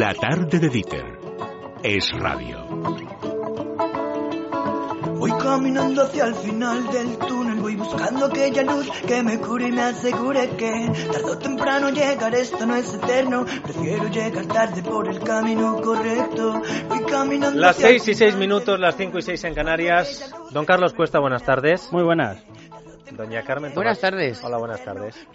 La tarde de Dieter es radio. Voy caminando hacia el final del túnel, voy buscando aquella luz que me cure y me asegure que tarde o temprano llegar, esto no es eterno, prefiero llegar tarde por el camino correcto. Voy caminando Las hacia el 6 y 6 final minutos, las 5 y 6 en Canarias. Don Carlos Cuesta, buenas tardes. Muy buenas. Doña Carmen. Buenas Tomás. tardes. Hola, buenas tardes.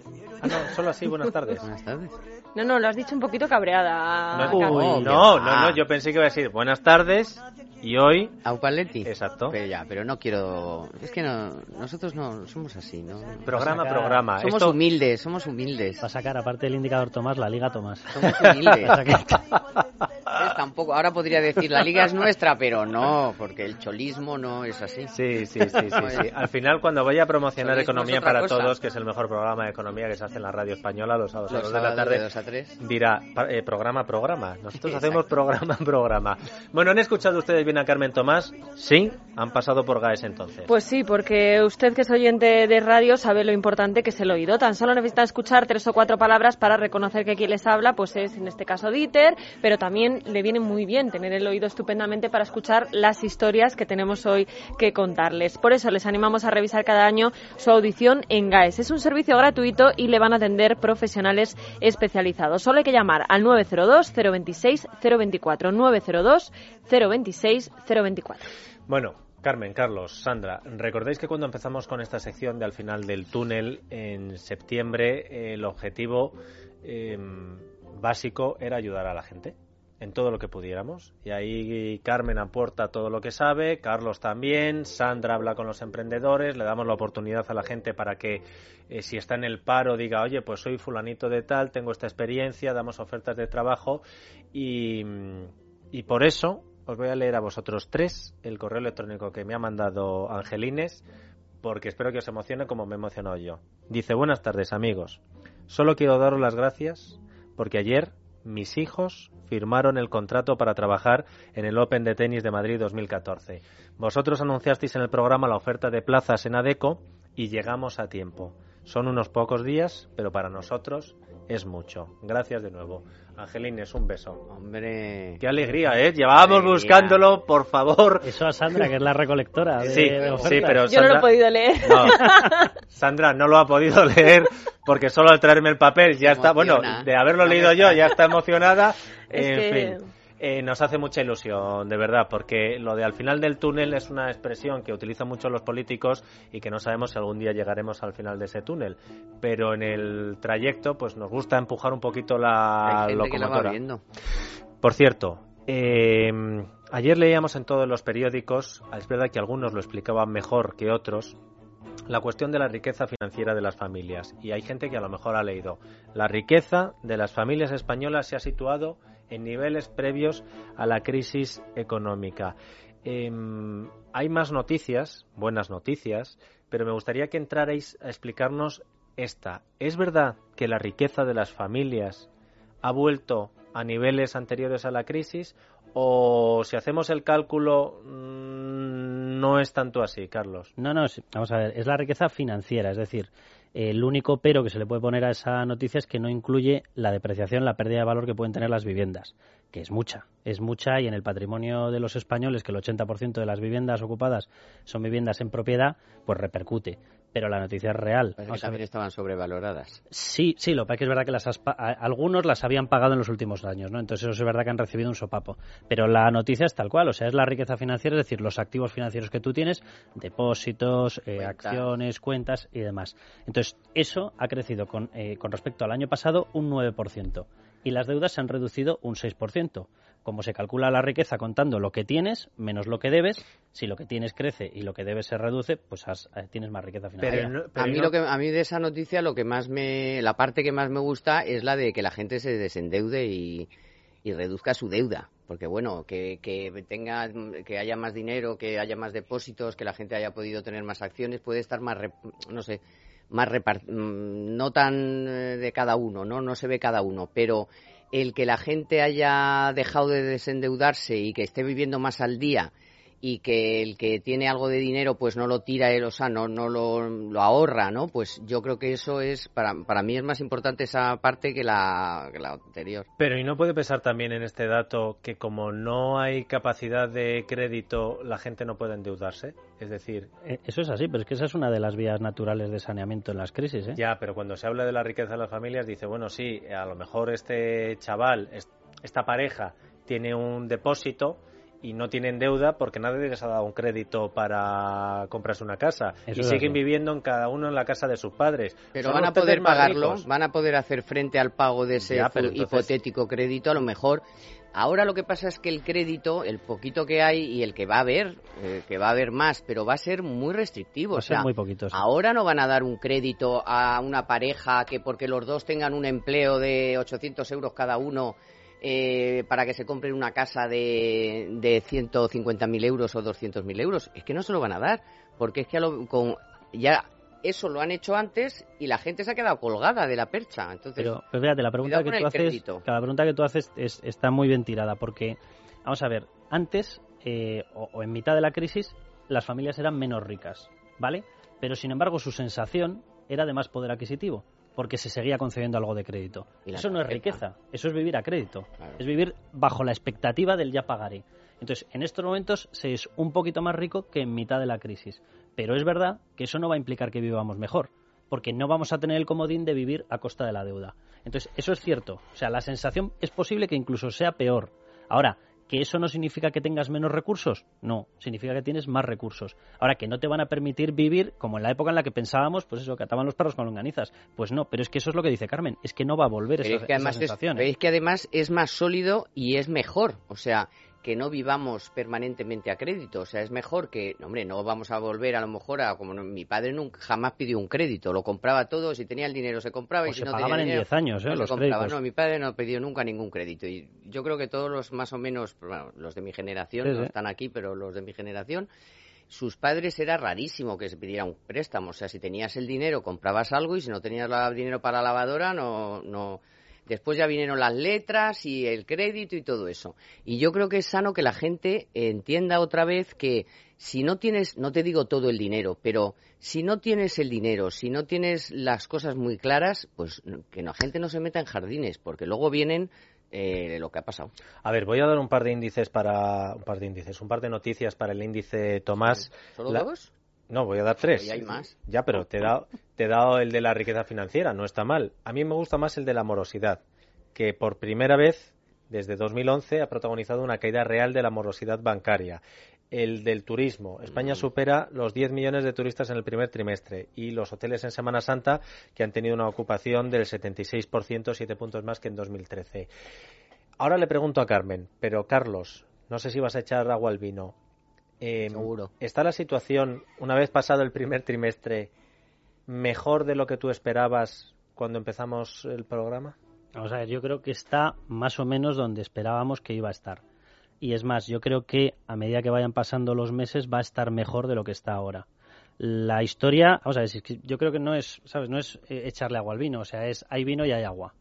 Ah, no, solo así, buenas tardes. Buenas tardes. No, no, lo has dicho un poquito cabreada. No, uy, Carmen. no, no, Ah. no, yo pensé que iba a decir buenas tardes y hoy. Aupaletti. Exacto. Pero ya, pero no quiero. Es que no, nosotros no somos así, ¿no? Programa, sacar- programa. Somos Esto- humildes, somos humildes. Para sacar, aparte del indicador Tomás, la Liga Tomás. Somos humildes. Tampoco. Ahora podría decir la liga es nuestra, pero no, porque el cholismo no es así. Sí, sí, sí, sí, sí. Al final, cuando vaya a promocionar Cholismo Economía para cosa. Todos, que es el mejor programa de economía que se hace en la radio española los sábados a Los de la de tarde, dos a tres. dirá eh, programa, programa. Nosotros Exacto. hacemos programa, programa. Bueno, ¿han escuchado ustedes bien a Carmen Tomás? Sí, han pasado por GAES entonces. Pues sí, porque usted que es oyente de radio sabe lo importante que es el oído. Tan solo necesita escuchar tres o cuatro palabras para reconocer que quien les habla pues es en este caso Dieter, pero también le viene muy bien tener el oído estupendamente para escuchar las historias que tenemos hoy que contarles. Por eso les animamos a revisar cada año su audición en GAES. Es un servicio gratuito y le van a atender profesionales especializados. Solo hay que llamar al 902 026 024 902 026 024. Bueno, Carmen, Carlos, Sandra, ¿recordáis que cuando empezamos con esta sección de al final del túnel en septiembre, el objetivo eh, básico era ayudar a la gente? En todo lo que pudiéramos. Y ahí Carmen aporta todo lo que sabe, Carlos también, Sandra habla con los emprendedores, le damos la oportunidad a la gente para que eh, si está en el paro diga, oye, pues soy fulanito de tal, tengo esta experiencia, damos ofertas de trabajo y, y por eso os voy a leer a vosotros tres el correo electrónico que me ha mandado Angelines porque espero que os emocione como me he emocionado yo. Dice, buenas tardes amigos, solo quiero daros las gracias porque ayer mis hijos firmaron el contrato para trabajar en el Open de Tenis de Madrid 2014. Vosotros anunciasteis en el programa la oferta de plazas en ADECO y llegamos a tiempo. Son unos pocos días, pero para nosotros es mucho. Gracias de nuevo. Angelines, un beso. Hombre. Qué alegría, ¿eh? Llevábamos Alegría. buscándolo, por favor. Eso a Sandra, que es la recolectora de, Sí, de sí, pero Yo no lo Sandra- he podido leer. No, Sandra no lo ha podido leer porque solo al traerme el papel ya Se está, bueno, de haberlo leído yo ya está emocionada. Es en que- fin, eh, nos hace mucha ilusión, de verdad, porque lo de al final del túnel es una expresión que utilizan mucho los políticos y que no sabemos si algún día llegaremos al final de ese túnel. Pero en el trayecto, pues nos gusta empujar un poquito la Hay gente que lo va locomotora. Por cierto, eh, ayer leíamos en todos los periódicos, es verdad que algunos lo explicaban mejor que otros, la cuestión de la riqueza financiera de las familias. Y hay gente que a lo mejor ha leído. La riqueza de las familias españolas se ha situado en niveles previos a la crisis económica. Em, hay más noticias, buenas noticias, pero me gustaría que entrarais a explicarnos esta. ¿Es verdad que la riqueza de las familias ha vuelto a niveles anteriores a la crisis o si hacemos el cálculo mm, no es tanto así, Carlos? No, no, vamos a ver, es la riqueza financiera, es decir, el único pero que se le puede poner a esa noticia es que no incluye la depreciación, la pérdida de valor que pueden tener las viviendas, que es mucha, es mucha y en el patrimonio de los españoles, que el 80% de las viviendas ocupadas son viviendas en propiedad, pues repercute. Pero la noticia es real. Parece que también estaban sobrevaloradas. Sí, sí, lo que pasa es que es verdad que las algunos las habían pagado en los últimos años, ¿no? Entonces eso es verdad que han recibido un sopapo. Pero la noticia es tal cual, o sea, es la riqueza financiera, es decir, los activos financieros que tú tienes, depósitos, eh, acciones, cuentas y demás. Entonces eso ha crecido con, eh, con respecto al año pasado un 9% y las deudas se han reducido un 6%. Como se calcula la riqueza contando lo que tienes menos lo que debes, si lo que tienes crece y lo que debes se reduce, pues has- eh, tienes más riqueza financiera. no- A pero mí, no- lo que, a mí de esa noticia lo que más me, la parte que más me gusta es la de que la gente se desendeude y, y reduzca su deuda. Porque bueno, que, que tenga, que haya más dinero, que haya más depósitos, que la gente haya podido tener más acciones, puede estar más, rep- no sé, más mm, no tan eh, de cada uno, no, no se ve cada uno, pero el que la gente haya dejado de desendeudarse y que esté viviendo más al día y que el que tiene algo de dinero pues no lo tira él, o sea, no, no lo, lo ahorra, ¿no? Pues yo creo que eso es, para, para mí es más importante esa parte que la, que la anterior. Pero ¿y no puede pesar también en este dato que como no hay capacidad de crédito, la gente no puede endeudarse? Es decir... Eh, Eso es así, pero es que esa es una de las vías naturales de saneamiento en las crisis, ¿eh? Ya, pero cuando se habla de la riqueza de las familias, dice, bueno, sí, a lo mejor este chaval, esta pareja, tiene un depósito y no tienen deuda porque nadie les ha dado un crédito para comprarse una casa Eso y siguen así. viviendo en cada uno en la casa de sus padres. Pero Son van a poder pagarlo, ricos. van a poder hacer frente al pago de ese Ya, entonces- hipotético crédito, a lo mejor. Ahora lo que pasa es que el crédito, el poquito que hay y el que va a haber, eh, que va a haber más, pero va a ser muy restrictivo. Va a o ser sea, muy poquito, sí. Ahora no van a dar un crédito a una pareja que porque los dos tengan un empleo de 800 euros cada uno eh, para que se compren una casa de, de 150.000 euros o 200.000 euros. Es que no se lo van a dar, porque es que a lo- con, ya eso lo han hecho antes y la gente se ha quedado colgada de la percha. Entonces, Pero, pero fíjate, la pregunta que tú haces, la pregunta que tú haces es- está muy bien tirada porque, vamos a ver, antes eh, o, o en mitad de la crisis las familias eran menos ricas, ¿vale? Pero sin embargo su sensación era de más poder adquisitivo porque se seguía concediendo algo de crédito. Y Eso no es riqueza, eso es vivir a crédito, Claro. es vivir bajo la expectativa del ya pagaré. Entonces, en estos momentos se es un poquito más rico que en mitad de la crisis. Pero es verdad que eso no va a implicar que vivamos mejor, porque no vamos a tener el comodín de vivir a costa de la deuda. Entonces, eso es cierto. O sea, la sensación es posible que incluso sea peor. Ahora, ¿que eso no significa que tengas menos recursos? No, significa que tienes más recursos. Ahora, que no te van a permitir vivir como en la época en la que pensábamos, pues eso, que ataban los perros con longanizas. Pues no, pero es que eso es lo que dice Carmen, es que no va a volver Pero esa, es que además esa es, sensación. pero ¿eh? es que además es más sólido y es mejor. O sea, que no vivamos permanentemente a crédito. O sea, es mejor que, no, hombre, no vamos a volver a lo mejor a como mi padre nunca jamás pidió un crédito, lo compraba todo, si tenía el dinero se compraba O y si se no pagaban tenía en dinero, 10 años, ¿eh? no los compraba. créditos. No, mi padre no pidió nunca ningún crédito y yo creo que todos los más o menos, bueno, los de mi generación Sí, no sí. están aquí, pero los de mi generación sus padres era rarísimo que se pidiera un préstamo. O sea, si tenías el dinero, comprabas algo y si no tenías la- dinero para la lavadora, no, no. Después ya vinieron las letras y el crédito y todo eso. Y yo creo que es sano que la gente entienda otra vez que si no tienes, no te digo todo el dinero, pero si no tienes el dinero, si no tienes las cosas muy claras, pues que la gente no se meta en jardines, porque luego vienen eh, lo que ha pasado. A ver, voy a dar un par de índices para un par de índices, un par de noticias para el índice Tomás. ¿Solo La- dos? No, voy a dar tres. Hoy hay más. Ya, pero te he, dado, te he dado el de la riqueza financiera, no está mal. A mí me gusta más el de la morosidad, que por primera vez desde 2011 ha protagonizado una caída real de la morosidad bancaria. El del turismo. España supera los 10 millones de turistas en el primer trimestre y los hoteles en Semana Santa que han tenido una ocupación del 76%, siete puntos más que en 2013. Ahora le pregunto a Carmen, pero Carlos, no sé si vas a echar agua al vino. Eh, Seguro. ¿Está la situación, una vez pasado el primer trimestre, mejor de lo que tú esperabas cuando empezamos el programa? Vamos a ver, yo creo que está más o menos donde esperábamos que iba a estar. Y es más, yo creo que a medida que vayan pasando los meses va a estar mejor de lo que está ahora. La historia, vamos a ver, yo creo que no es, ¿sabes? No es eh, echarle agua al vino, o sea, es hay vino y hay agua.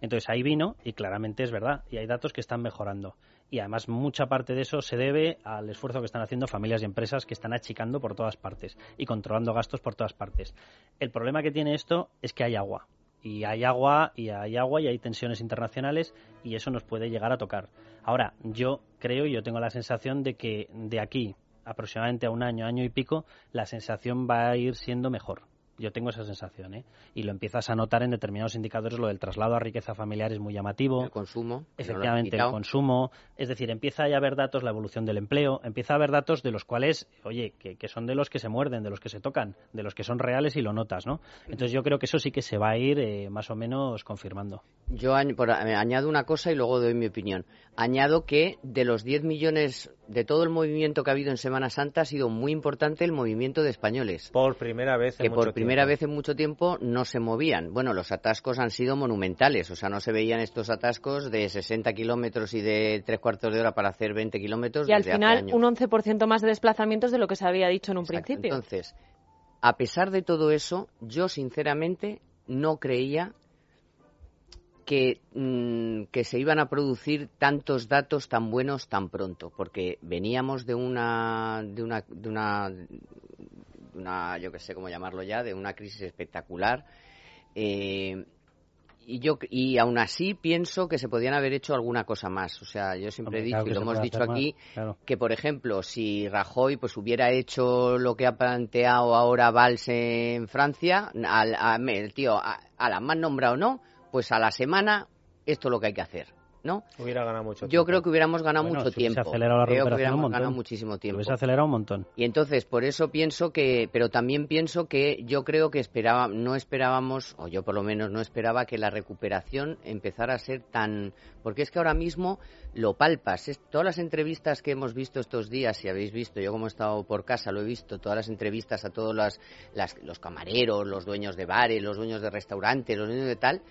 Entonces hay vino y claramente es verdad, y hay datos que están mejorando. Y además mucha parte de eso se debe al esfuerzo que están haciendo familias y empresas que están achicando por todas partes y controlando gastos por todas partes. El problema que tiene esto es que hay agua. Y hay agua, y hay agua, y hay tensiones internacionales, y eso nos puede llegar a tocar. Ahora, yo creo y yo tengo la sensación de que de aquí aproximadamente a un año, año y pico, la sensación va a ir siendo mejor. Yo tengo esa sensación, ¿eh? Y lo empiezas a notar en determinados indicadores, lo del traslado a riqueza familiar es muy llamativo. El consumo. no Efectivamente, el consumo, es decir, empieza a haber datos, la evolución del empleo, empieza a haber datos de los cuales, oye, que, que son de los que se muerden, de los que se tocan, de los que son reales y lo notas, ¿no? Entonces yo creo que eso sí que se va a ir eh, más o menos confirmando. Yo eh, añado una cosa y luego doy mi opinión. Añado que de los 10 millones, de todo el movimiento que ha habido en Semana Santa, ha sido muy importante el movimiento de españoles. Por primera vez en que mucho por primera vez en mucho tiempo no se movían. Bueno, los atascos han sido monumentales, o sea, no se veían estos atascos de 60 kilómetros y de tres cuartos de hora para hacer 20 kilómetros Y al desde final, un 11% más de desplazamientos de lo que se había dicho en un Exacto. principio. Entonces, a pesar de todo eso, yo sinceramente no creía que, mm, que se iban a producir tantos datos tan buenos tan pronto, porque veníamos de una, de una, de una, una yo que sé cómo llamarlo ya, de una crisis espectacular. Eh, y yo y aún así pienso que se podían haber hecho alguna cosa más. O sea, yo siempre he dicho y lo hemos dicho aquí que por ejemplo si Rajoy pues hubiera hecho lo que ha planteado ahora Valls en Francia, al, a, el tío a, a la más nombrado no, pues a la semana esto es lo que hay que hacer. ¿No? Hubiera ganado mucho Yo creo que hubiéramos ganado mucho tiempo. Se acelerado la creo que hubiéramos hubiéramos ganado muchísimo tiempo. Se acelerado un montón. Y entonces, por eso pienso que, pero también pienso que yo creo que esperaba, no esperábamos, o yo por lo menos no esperaba que la recuperación empezara a ser tan, porque es que ahora mismo lo palpas. Es, todas las entrevistas que hemos visto estos días, si habéis visto, yo como he estado por casa lo he visto, todas las entrevistas a todos las, las, los camareros, los dueños de bares, los dueños de restaurantes, los dueños de tal,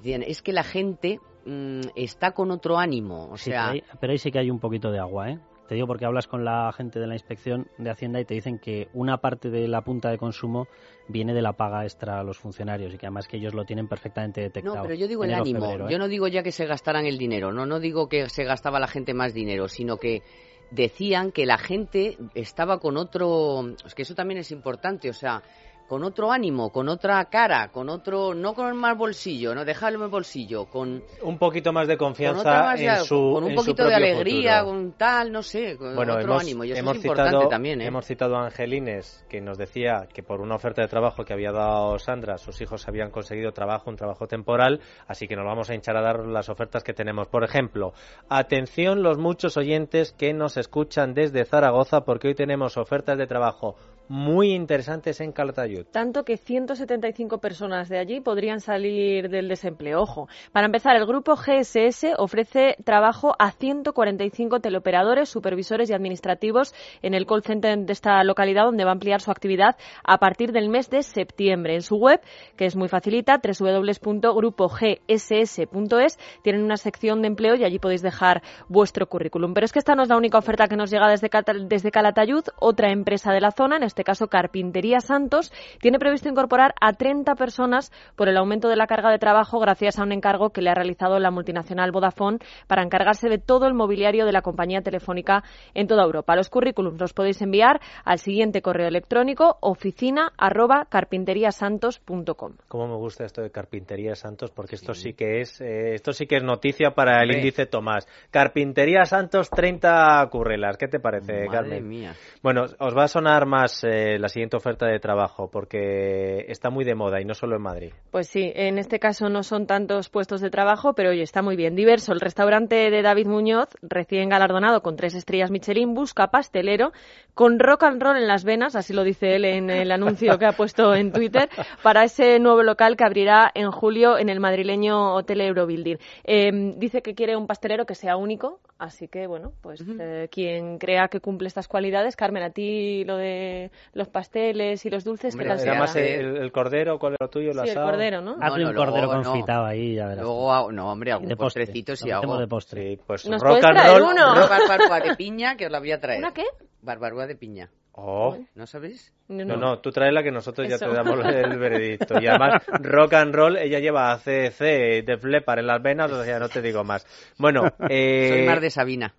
Dicen, es que la gente mm, está con otro ánimo. O Sí, sea, pero, ahí, pero ahí sí que hay un poquito de agua, ¿eh? Te digo porque hablas con la gente de la inspección de Hacienda y te dicen que una parte de la punta de consumo viene de la paga extra a los funcionarios y que además que ellos lo tienen perfectamente detectado. No, pero yo digo el ánimo. febrero, ¿eh? Yo no digo ya que se gastaran el dinero. No, no digo que se gastaba la gente más dinero, sino que decían que la gente estaba con otro. Es que eso también es importante. O sea, con otro ánimo, con otra cara, con otro, no con más bolsillo, no dejarlo en bolsillo, con, Un poquito más de con, confianza más de- en su con un en su poquito de alegría, futuro. con tal, no sé, con Bueno, otro hemos, ánimo. Y eso hemos es importante citado, también, ¿eh? hemos citado a Angelines, que nos decía que por una oferta de trabajo que había dado Sandra, sus hijos habían conseguido trabajo, un trabajo temporal, así que nos vamos a hinchar a dar las ofertas que tenemos. Por ejemplo, atención los muchos oyentes que nos escuchan desde Zaragoza, porque hoy tenemos ofertas de trabajo muy interesantes en Calatayud. Tanto que 175 personas de allí podrían salir del desempleo. Ojo, para empezar, el grupo GSS ofrece trabajo a 145 teleoperadores, supervisores y administrativos en el call center de esta localidad, donde va a ampliar su actividad a partir del mes de septiembre. En su web, que es muy facilita, www.grupogss.es, tienen una sección de empleo y allí podéis dejar vuestro currículum. Pero es que esta no es la única oferta que nos llega desde, Calatayud. Otra empresa de la zona, en este caso Carpintería Santos, tiene previsto incorporar a 30 personas por el aumento de la carga de trabajo gracias a un encargo que le ha realizado la multinacional Vodafone para encargarse de todo el mobiliario de la compañía telefónica en toda Europa. Los currículums los podéis enviar al siguiente correo electrónico oficina arroba carpinteriasantos.com. Cómo me gusta esto de Carpintería Santos, porque esto sí que es eh, esto sí que es noticia para el índice Tomás. Carpintería Santos 30 currelas. ¿Qué te parece, Madre Carmen? mía. Bueno, os va a sonar más eh, la siguiente oferta de trabajo porque está muy de moda y no solo en Madrid. Pues sí, en este caso no son tantos puestos de trabajo, pero oye, está muy bien. Diverso, el restaurante de David Muñoz, recién galardonado con tres estrellas Michelin, busca pastelero con rock and roll en las venas, así lo dice él en el anuncio que ha puesto en Twitter, para ese nuevo local que abrirá en julio en el madrileño Hotel Eurobuilding. Eh, dice que quiere un pastelero que sea único, así que bueno, pues eh, quien crea que cumple estas cualidades, Carmen, a ti lo de los pasteles y los dulces, Hombre, ¿qué tal o se Era más el, el cordero, ¿cuál era lo tuyo? El Sí, el asado. cordero, ¿no? Hazle No, un no, cordero luego no. confitado ahí, ya verás. Luego, hago- no, hombre, algún de postre. postrecito metemos hago. de postre. Sí, pues ¿Nos rock puedes and traer roll. uno? Una barbacoa de piña que os la voy a traer. ¿Una qué? Barbacoa de piña. Oh. ¿No sabéis? No, No, no, tú traes la que nosotros ya Eso. te damos el veredicto. Y además, rock and roll, ella lleva ACC de Flepar en las venas, o sea, no te digo más. Bueno, eh... Soy más de Sabina.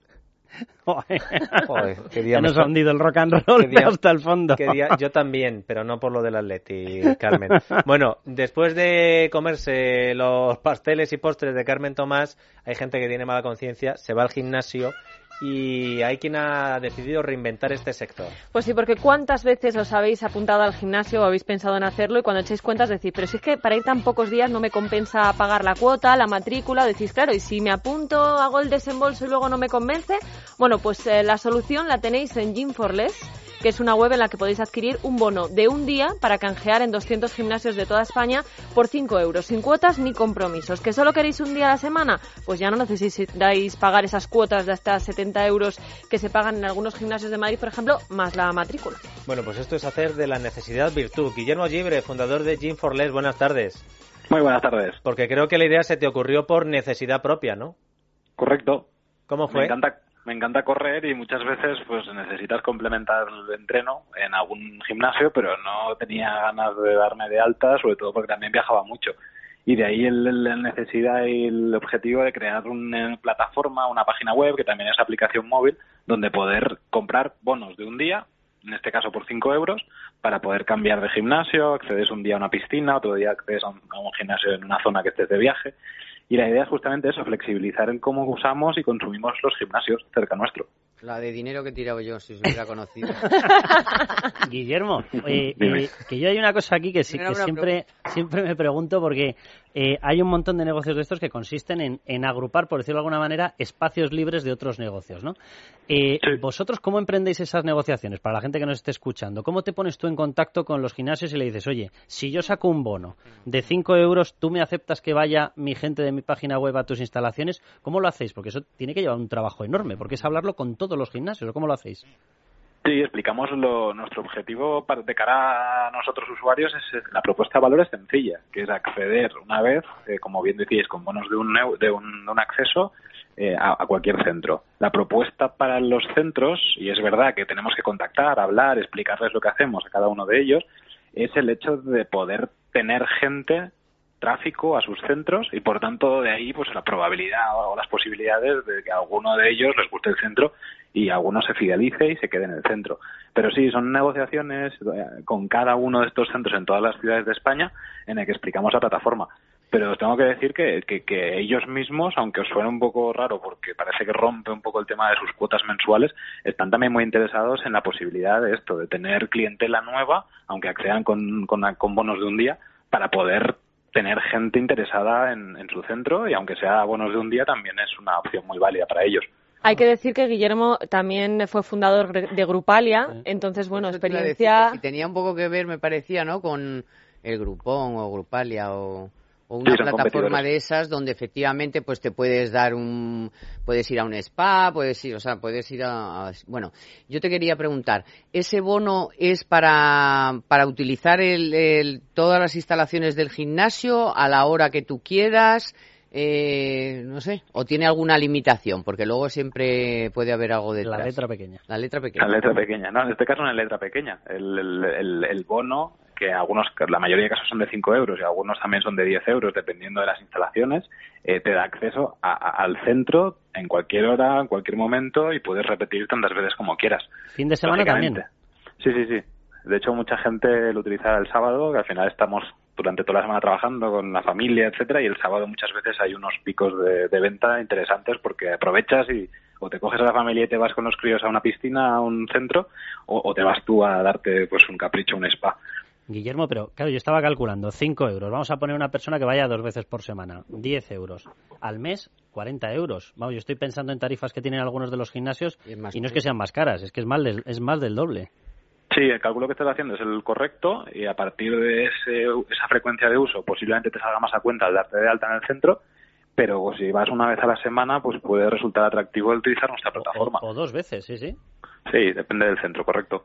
Joder, qué día ya me nos ha hundido el rock and roll día- hasta el fondo. día- Yo también, pero no por lo del Atleti, Carmen. Bueno, después de comerse los pasteles y postres de Carmen Tomás, hay gente que tiene mala conciencia, se va al gimnasio y hay quien ha decidido reinventar este sector. Pues sí, porque ¿cuántas veces os habéis apuntado al gimnasio o habéis pensado en hacerlo y cuando echáis cuentas decís, pero si es que para ir tan pocos días no me compensa pagar la cuota, la matrícula, decís, claro, y si me apunto, hago el desembolso y luego no me convence, bueno, pues eh, la solución la tenéis en Gym for Less, que es una web en la que podéis adquirir un bono de un día para canjear en 200 gimnasios de toda España por 5 euros, sin cuotas ni compromisos. ¿Que solo queréis un día a la semana? Pues ya no necesitáis pagar esas cuotas de hasta 70 euros que se pagan en algunos gimnasios de Madrid, por ejemplo, más la matrícula. Bueno, pues esto es hacer de la necesidad virtud. Guillermo Gibre, fundador de Gym for Less, buenas tardes. Muy buenas tardes. Porque creo que la idea se te ocurrió por necesidad propia, ¿no? Correcto. ¿Cómo Me fue? encanta, me encanta correr y muchas veces pues necesitas complementar el entreno en algún gimnasio, pero no tenía ganas de darme de alta, sobre todo porque también viajaba mucho. y de ahí la necesidad y el objetivo de crear una plataforma, una página web que también es aplicación móvil donde poder comprar bonos de un día, en este caso por 5 euros, para poder cambiar de gimnasio, accedes un día a una piscina, otro día accedes a un, a un gimnasio en una zona que estés de viaje. Y la idea es justamente eso, flexibilizar en cómo usamos y consumimos los gimnasios cerca nuestro. La de dinero que he tirado yo, si os hubiera conocido. Guillermo, eh, eh, que yo hay una cosa aquí que, sí, que siempre, siempre me pregunto porque eh, hay un montón de negocios de estos que consisten en, en, agrupar, por decirlo de alguna manera, espacios libres de otros negocios, ¿no? ¿Vosotros cómo emprendéis esas negociaciones para la gente que nos esté escuchando? ¿Cómo te pones tú en contacto con los gimnasios y le dices, oye, si yo saco un bono de 5 euros, ¿tú me aceptas que vaya mi gente de mi página web a tus instalaciones? ¿Cómo lo hacéis? Porque eso tiene que llevar un trabajo enorme, porque es hablarlo con todos los gimnasios. ¿Cómo lo hacéis? Sí, explicamos lo, nuestro objetivo de cara a nosotros usuarios es la propuesta de valor es sencilla, que es acceder una vez, eh, como bien decíais, con bonos de un, de un, acceso eh, a, cualquier centro. La propuesta para los centros, y es verdad que tenemos que contactar, hablar, explicarles lo que hacemos a cada uno de ellos, es el hecho de poder tener gente tráfico a sus centros y por tanto de ahí pues la probabilidad o las posibilidades de que a alguno de ellos les guste el centro y alguno se fidelice y se quede en el centro. Pero sí, son negociaciones eh, con cada uno de estos centros en todas las ciudades de España en el que explicamos la plataforma. Pero os tengo que decir que, que, que, ellos mismos, aunque os suene un poco raro porque parece que rompe un poco el tema de sus cuotas mensuales, están también muy interesados en la posibilidad de esto, de tener clientela nueva, aunque accedan con, con, con bonos de un día, para poder tener gente interesada en, en, su centro y aunque sea bonos de un día también es una opción muy válida para ellos. Hay que decir que Guillermo también fue fundador de Grupalia, entonces bueno, experiencia... Si tenía un poco que ver, me parecía, ¿no? Con el Grupón o Grupalia o o una plataforma de esas donde efectivamente pues te puedes dar un puedes ir a un spa puedes ir o sea puedes ir a, bueno yo te quería preguntar ese bono es para para utilizar el, todas las instalaciones del gimnasio a la hora que tú quieras eh, no sé, o tiene alguna limitación, porque luego siempre puede haber algo de La letra pequeña. La letra pequeña. La letra pequeña, no, en este caso una letra pequeña. El, el, el bono que algunos, la mayoría de casos son de 5 euros y algunos también son de 10 euros, dependiendo de las instalaciones, eh, te da acceso al centro en cualquier hora, en cualquier momento y puedes repetir tantas veces como quieras. Fin de semana también. Sí, sí, sí. De hecho, mucha gente lo utiliza el sábado, que al final estamos durante toda la semana trabajando con la familia, etcétera, y el sábado muchas veces hay unos picos de, de venta interesantes porque aprovechas y o te coges a la familia y te vas con los críos a una piscina, a un centro, o, o te vas tú a darte pues un capricho, un spa. Guillermo, pero claro, yo estaba calculando 5 euros. Vamos a poner una persona que vaya dos veces por semana, 10 euros. Al mes, 40 euros. Vamos, yo estoy pensando en tarifas que tienen algunos de los gimnasios y, y no es que sean más caras, es que es más del, es más del doble. Sí, el cálculo que estás haciendo es el correcto y a partir de ese, esa frecuencia de uso posiblemente te salga más a cuenta al darte de alta en el centro, pero pues, si vas una vez a la semana pues puede resultar atractivo el utilizar nuestra plataforma. O, o dos veces, sí, sí. Sí, depende del centro, correcto.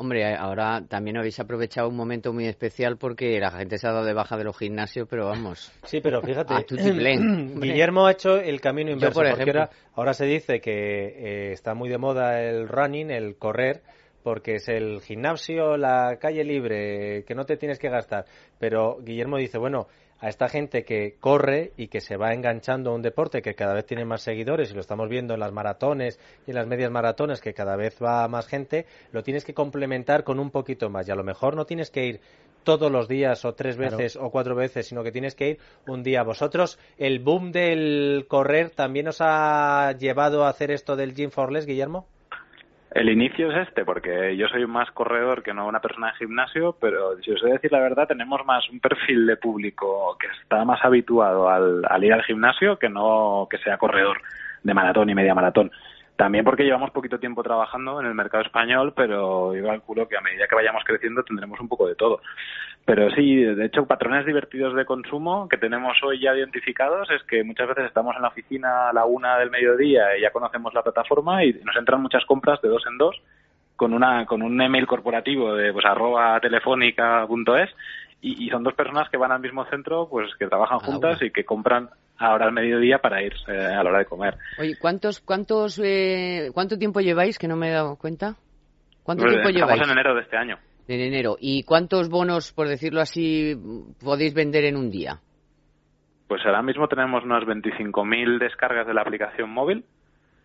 Hombre, ahora también habéis aprovechado un momento muy especial porque la gente se ha dado de baja de los gimnasios, pero vamos. Sí, pero fíjate, Guillermo ha hecho el camino inverso. por ejemplo, ahora, ahora, se dice que eh, está muy de moda el running, el correr, porque es el gimnasio, la calle libre, que no te tienes que gastar. Pero Guillermo dice, bueno, a esta gente que corre y que se va enganchando a un deporte que cada vez tiene más seguidores y lo estamos viendo en las maratones y en las medias maratones que cada vez va más gente, lo tienes que complementar con un poquito más y a lo mejor no tienes que ir todos los días o tres veces claro. o cuatro veces, sino que tienes que ir un día. ¿Vosotros el boom del correr también os ha llevado a hacer esto del Gym for Less, Guillermo? El inicio es este, porque yo soy más corredor que no una persona de gimnasio, pero si os he de decir la verdad, tenemos más un perfil de público que está más habituado al, al ir al gimnasio que no que sea corredor de maratón y media maratón. También porque llevamos poquito tiempo trabajando en el mercado español, pero yo calculo que a medida que vayamos creciendo tendremos un poco de todo. Pero sí, de hecho, patrones divertidos de consumo que tenemos hoy ya identificados es que muchas veces estamos en la oficina a la una del mediodía y ya conocemos la plataforma y nos entran muchas compras de dos en dos con una con un email corporativo de pues arroba telefónica.es y, y, son dos personas que van al mismo centro, pues que trabajan juntas ah, y que compran ahora al mediodía para ir eh, a la hora de comer. Oye, ¿cuántos, cuántos, eh, ¿cuánto tiempo lleváis que no me he dado cuenta? ¿Cuánto pues, tiempo estamos lleváis? en enero de este año. En enero. ¿Y cuántos bonos, por decirlo así, podéis vender en un día? Pues ahora mismo tenemos unas 25.000 descargas de la aplicación móvil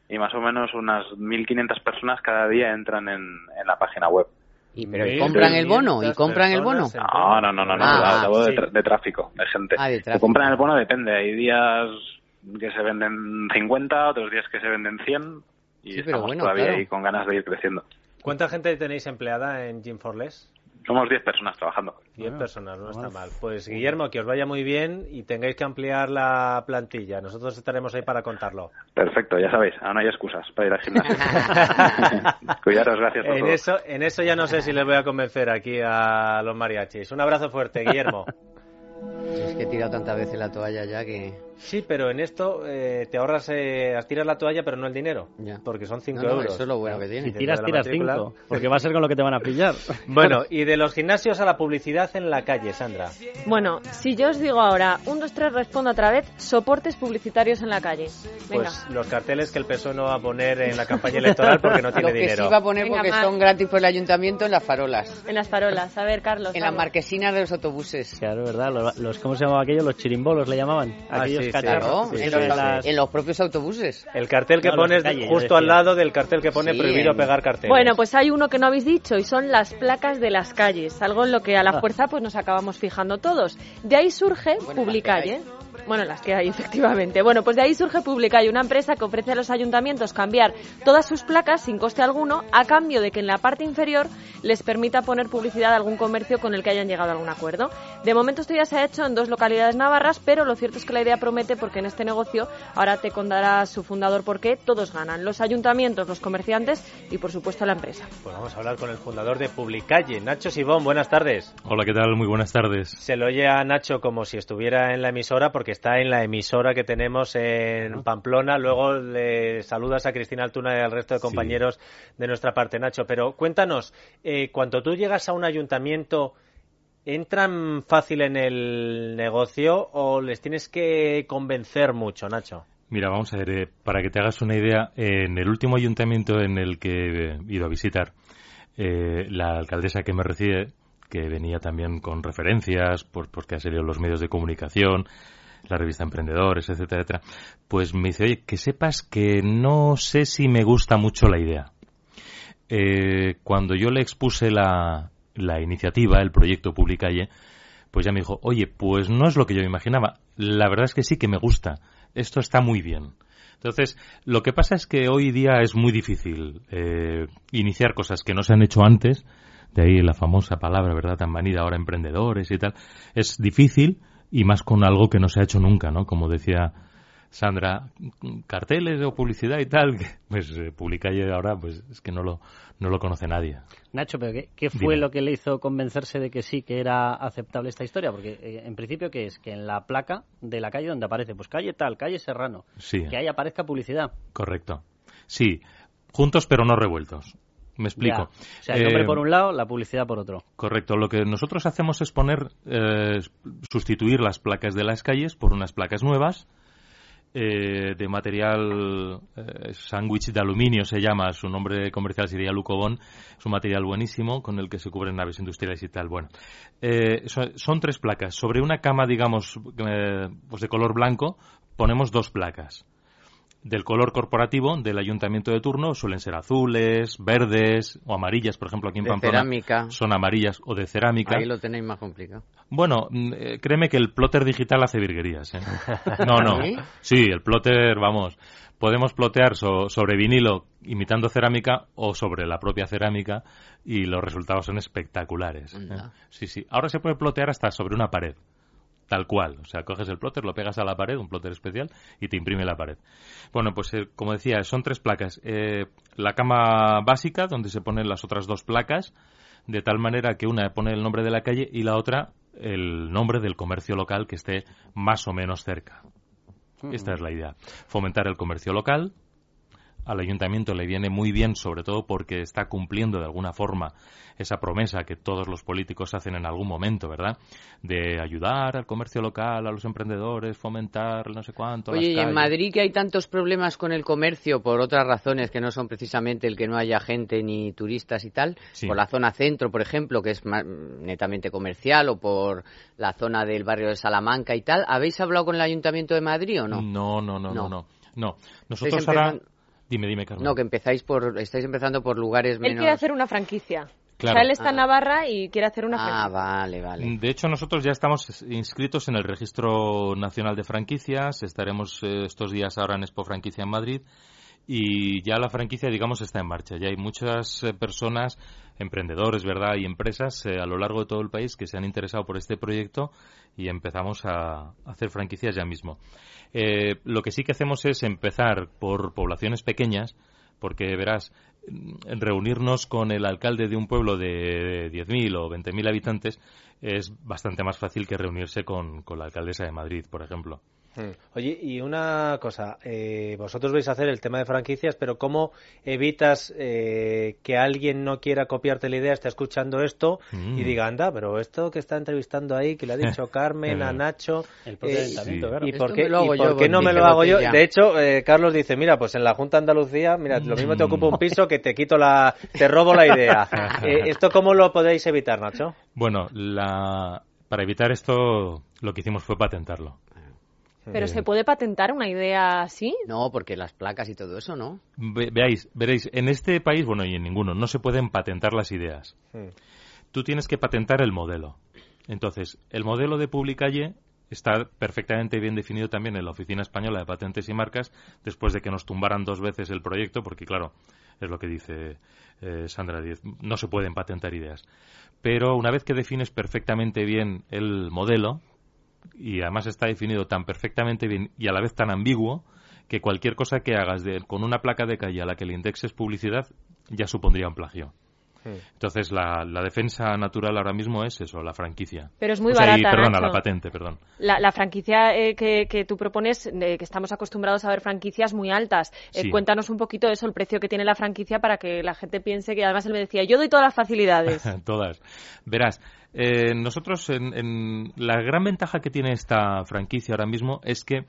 y más o menos unas 1.500 personas cada día entran en, en la página web. ¿Y pero ¿y compran el bono? ¿Y compran el bono? No, no, no, no, no Ah, hablo de, sí. tra- de tráfico, de gente. Ah, de Que tráfico. compran el bono depende, hay días que se venden 50, otros días que se venden 100 y Sí, pero estamos bueno, todavía claro. ahí con ganas de ir creciendo. ¿Cuánta gente tenéis empleada en Gym for Less? Somos 10 personas trabajando. 10 Bueno, personas, no está mal. mal. Pues Guillermo, que os vaya muy bien y tengáis que ampliar la plantilla. Nosotros estaremos ahí para contarlo. Perfecto, ya sabéis, ahora no hay excusas para ir al gimnasio. Cuidaros, gracias por En todo. eso, en eso ya no sé si les voy a convencer aquí a los mariachis. Un abrazo fuerte, Guillermo. Es que he tirado tantas veces la toalla ya que... Sí, pero en esto eh, te ahorras, eh, tiras la toalla, pero no el dinero. Ya. Porque son 5 No, no, euros. eso es lo bueno que tiene. Si tiras, tiras matrícula. cinco, porque va a ser con lo que te van a pillar. Bueno, y de los gimnasios a la publicidad en la calle, Sandra. Bueno, si yo os digo ahora, un, dos, tres, respondo otra vez, soportes publicitarios en la calle. Venga. Pues los carteles que el PSOE no va a poner en la campaña electoral porque no tiene Lo que dinero. sí va a poner Venga, porque son gratis por el ayuntamiento en las farolas, En las farolas. A ver, Carlos. en las marquesinas de los autobuses. Claro, ¿verdad? Los, los- ¿Cómo se llamaba aquello? Los chirimbolos le llamaban. Ah, Aquellos sí, sí. cacharros. Claro, Sí, en, sí, los, sí. las- en los propios autobuses. El cartel que No, pones justo al lado del cartel que pone Sí, prohibido en- pegar carteles. Bueno, pues hay uno que no habéis dicho y son las placas de las calles, algo en lo que a la Ah. fuerza pues nos acabamos fijando todos. De ahí surge Bueno, Publicalle. Bueno, las que hay, efectivamente. Bueno, pues de ahí surge Publicalle, una empresa que ofrece a los ayuntamientos cambiar todas sus placas sin coste alguno, a cambio de que en la parte inferior les permita poner publicidad a algún comercio con el que hayan llegado a algún acuerdo. De momento esto ya se ha hecho en dos localidades navarras, pero lo cierto es que la idea promete porque en este negocio, ahora te contará su fundador por qué, todos ganan. Los ayuntamientos, los comerciantes y, por supuesto, la empresa. Pues vamos a hablar con el fundador de Publicalle, Nacho Sibón. Buenas tardes. Hola, ¿qué tal? Muy buenas tardes. Se lo oye a Nacho como si estuviera en la emisora porque está en la emisora que tenemos en Pamplona. Luego le saludas a Cristina Altuna y al resto de Sí. compañeros de nuestra parte, Nacho. Pero cuéntanos, eh, cuando tú llegas a un ayuntamiento, ¿entran fácil en el negocio o les tienes que convencer mucho, Nacho? Mira, vamos a ver, eh, para que te hagas una idea, en el último ayuntamiento en el que he ido a visitar, eh, la alcaldesa que me recibe, que venía también con referencias, por, porque ha salido en los medios de comunicación, la revista Emprendedores, etcétera, etcétera, pues me dice, oye, que sepas que no sé si me gusta mucho la idea. Eh, cuando yo le expuse la, la iniciativa, el proyecto Publicalle, pues ya me dijo, oye, pues no es lo que yo imaginaba. La verdad es que sí que me gusta. Esto está muy bien. Entonces, lo que pasa es que hoy día es muy difícil eh, iniciar cosas que no se han hecho antes, de ahí la famosa palabra, ¿verdad?, tan manida ahora, emprendedores y tal. Es difícil y más con algo que no se ha hecho nunca, ¿no? Como decía Sandra, carteles o publicidad y tal, que, pues eh, Publicalle ahora, pues es que no lo, no lo conoce nadie. Nacho, pero ¿qué, qué fue Dime. lo que le hizo convencerse de que sí, que era aceptable esta historia? Porque eh, en principio, ¿qué es? Que en la placa de la calle donde aparece, pues calle tal, calle Serrano, Sí. que ahí aparezca publicidad. Correcto. Sí, juntos pero no revueltos. Me explico. Ya. O sea, el nombre Eh, por un lado, la publicidad por otro. Correcto. Lo que nosotros hacemos es poner, eh, sustituir las placas de las calles por unas placas nuevas eh, de material eh, sándwich de aluminio se llama, su nombre comercial sería Lucobon, es un material buenísimo con el que se cubren naves industriales y tal. Bueno, eh, so- son tres placas. Sobre una cama, digamos, eh, pues de color blanco, ponemos dos placas. Del color corporativo del ayuntamiento de turno suelen ser azules, verdes o amarillas, por ejemplo aquí en De Pamplona cerámica. son amarillas o de cerámica. Ahí lo tenéis más complicado. Bueno, mm, eh, créeme que el plotter digital hace virguerías. ¿eh? No, no. ¿Sí? El plotter, vamos. Podemos plotear so- sobre vinilo imitando cerámica o sobre la propia cerámica y los resultados son espectaculares. ¿eh? Sí, sí. Ahora se puede plotear hasta sobre una pared. Tal cual. O sea, coges el plotter, lo pegas a la pared, un plotter especial, y te imprime la pared. Bueno, pues eh, como decía, son tres placas. Eh, la cama básica, donde se ponen las otras dos placas, de tal manera que una pone el nombre de la calle y la otra el nombre del comercio local que esté más o menos cerca. Esta es la idea. Fomentar el comercio local, al ayuntamiento le viene muy bien, sobre todo porque está cumpliendo de alguna forma esa promesa que todos los políticos hacen en algún momento, ¿verdad? De ayudar al comercio local, a los emprendedores, fomentar no sé cuánto. Oye, y en Madrid que hay tantos problemas con el comercio por otras razones que no son precisamente el que no haya gente ni turistas y tal, por la zona centro, por ejemplo, que es netamente comercial, o por la zona del barrio de Salamanca y tal, ¿habéis hablado con el Ayuntamiento de Madrid o no? No, no, no, no, no. no. Nosotros ahora... Dime, dime, Carmen. No, que empezáis por, estáis empezando por lugares menos... Él quiere hacer una franquicia. O sea, él está en. Navarra y quiere hacer una ah, franquicia. Ah, vale, vale. De hecho, nosotros ya estamos inscritos en el Registro Nacional de Franquicias. Estaremos eh, estos días ahora en Expo Franquicia en Madrid. Y ya la franquicia, digamos, está en marcha. Ya hay muchas eh, personas, emprendedores, ¿verdad? Y empresas eh, a lo largo de todo el país que se han interesado por este proyecto y empezamos a hacer franquicias ya mismo. Eh, lo que sí que hacemos es empezar por poblaciones pequeñas, porque verás, mm, reunirnos con el alcalde de un pueblo de 10.000 o 20.000 habitantes es bastante más fácil que reunirse con, con la alcaldesa de Madrid, por ejemplo. Hmm. Oye, y una cosa, eh, vosotros vais a hacer el tema de franquicias, pero ¿cómo evitas eh, que alguien no quiera copiarte la idea, esté escuchando esto y mm. diga, anda, pero esto que está entrevistando ahí, que le ha dicho Carmen, a Nacho, el eh, ¿y por qué, no me lo hago yo? De hecho, Carlos dice, mira, pues en la Junta Andalucía, mira, lo mismo te ocupo un piso que te quito la, te robo la idea. ¿Esto cómo lo podéis evitar, Nacho? Bueno, la... para evitar esto, lo que hicimos fue patentarlo. ¿Pero se puede patentar una idea así? No, porque las placas y todo eso, ¿no? veáis, veréis, en este país, bueno, y en ninguno, no se pueden patentar las ideas. Tú tienes que patentar el modelo. Entonces, el modelo de Publicalle está perfectamente bien definido también en la Oficina Española de Patentes y Marcas, después de que nos tumbaran dos veces el proyecto, porque claro, es lo que dice eh, Sandra Díez, no se pueden patentar ideas. Pero una vez que defines perfectamente bien el modelo, y además está definido tan perfectamente bien y a la vez tan ambiguo que cualquier cosa que hagas de, con una placa de calle a la que le indexes publicidad ya supondría un plagio. Entonces, la, defensa natural ahora mismo es eso, la franquicia. Pero es muy barata. perdona, la patente, perdón. La, franquicia eh, que, tú propones, que estamos acostumbrados a ver franquicias muy altas. Eh, cuéntanos un poquito eso, el precio que tiene la franquicia para que la gente piense que además él me decía, yo doy todas las facilidades. todas. Verás, eh, nosotros, en, la gran ventaja que tiene esta franquicia ahora mismo es que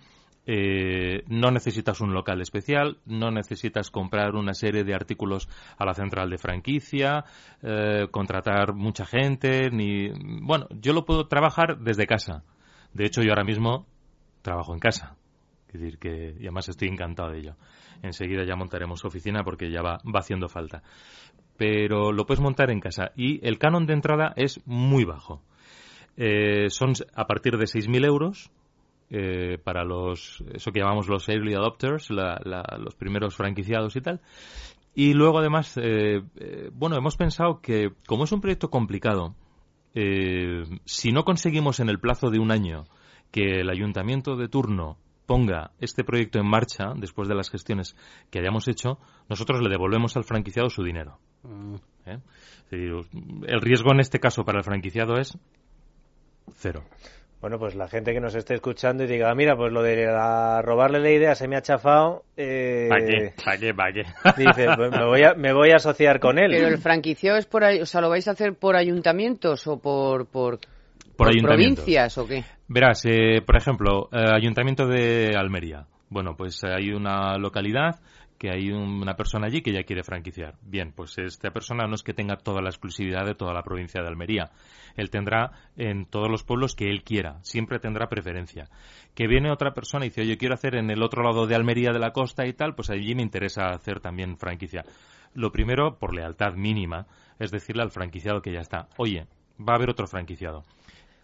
eh, no necesitas un local especial, no necesitas comprar una serie de artículos a la central de franquicia, eh, contratar mucha gente, ni bueno, yo lo puedo trabajar desde casa. De hecho, yo ahora mismo trabajo en casa. Es decir, que y además estoy encantado de ello. Enseguida ya montaremos oficina porque ya va, va haciendo falta pero lo puedes montar en casa y el canon de entrada es muy bajo. Eh, son a partir de 6.000 euros eh, para los, eso que llamamos los early adopters, los primeros franquiciados y tal. Y luego además, eh, bueno, hemos pensado que como es un proyecto complicado, si no conseguimos en el plazo de un año que el ayuntamiento de turno ponga este proyecto en marcha, después de las gestiones que hayamos hecho, nosotros le devolvemos al franquiciado su dinero. Mm. ¿Eh? El riesgo en este caso para el franquiciado es cero. Bueno, pues la gente que nos esté escuchando y diga, ah, mira, pues lo de robarle la idea se me ha chafado. Eh... ¿Para qué? ¿Para qué? ¿Para qué? Dice, pues me voy, a, me voy a asociar con él. Pero el franquiciado es por, o sea, ¿lo vais a hacer por ayuntamientos o por, por, por, provincias o qué? Verás, eh, por ejemplo, eh, Ayuntamiento de Almería. Bueno, pues hay una localidad que hay una persona allí que ya quiere franquiciar. Bien, pues esta persona no es que tenga toda la exclusividad de toda la provincia de Almería. Él tendrá en todos los pueblos que él quiera. Siempre tendrá preferencia. Que viene otra persona y dice, oye, quiero hacer en el otro lado de Almería de la costa y tal, pues allí me interesa hacer también franquicia. Lo primero, por lealtad mínima, es decirle al franquiciado que ya está, oye, va a haber otro franquiciado.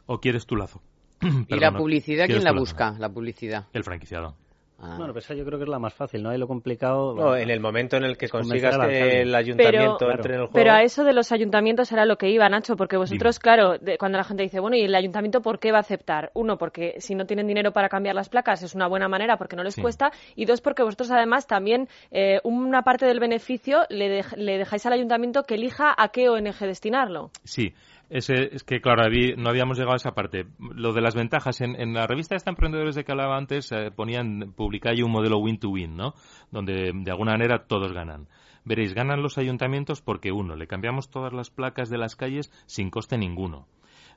¿O quieres tu lazo? ¿Y la publicidad quién la busca? La publicidad. El franquiciado. Ah. Bueno, pues yo creo que es la más fácil, ¿no? Y lo complicado... No, en el momento en el que consigas que el ayuntamiento entre en el juego... Pero a eso de los ayuntamientos era lo que iba, Nacho, porque vosotros, claro, cuando la gente dice, bueno, ¿y el ayuntamiento por qué va a aceptar? Uno, porque si no tienen dinero para cambiar las placas es una buena manera porque no les cuesta, y dos, porque vosotros además también eh, una parte del beneficio le, le dejáis al ayuntamiento que elija a qué ONG destinarlo. Sí, Ese, es que, claro, no habíamos llegado a esa parte. Lo de las ventajas, en, la revista de esta Emprendedores de que hablaba antes, eh, ponían, publicáis un modelo win-to-win, ¿no? Donde, de alguna manera, todos ganan. Veréis, ganan los ayuntamientos porque, uno, le cambiamos todas las placas de las calles sin coste ninguno.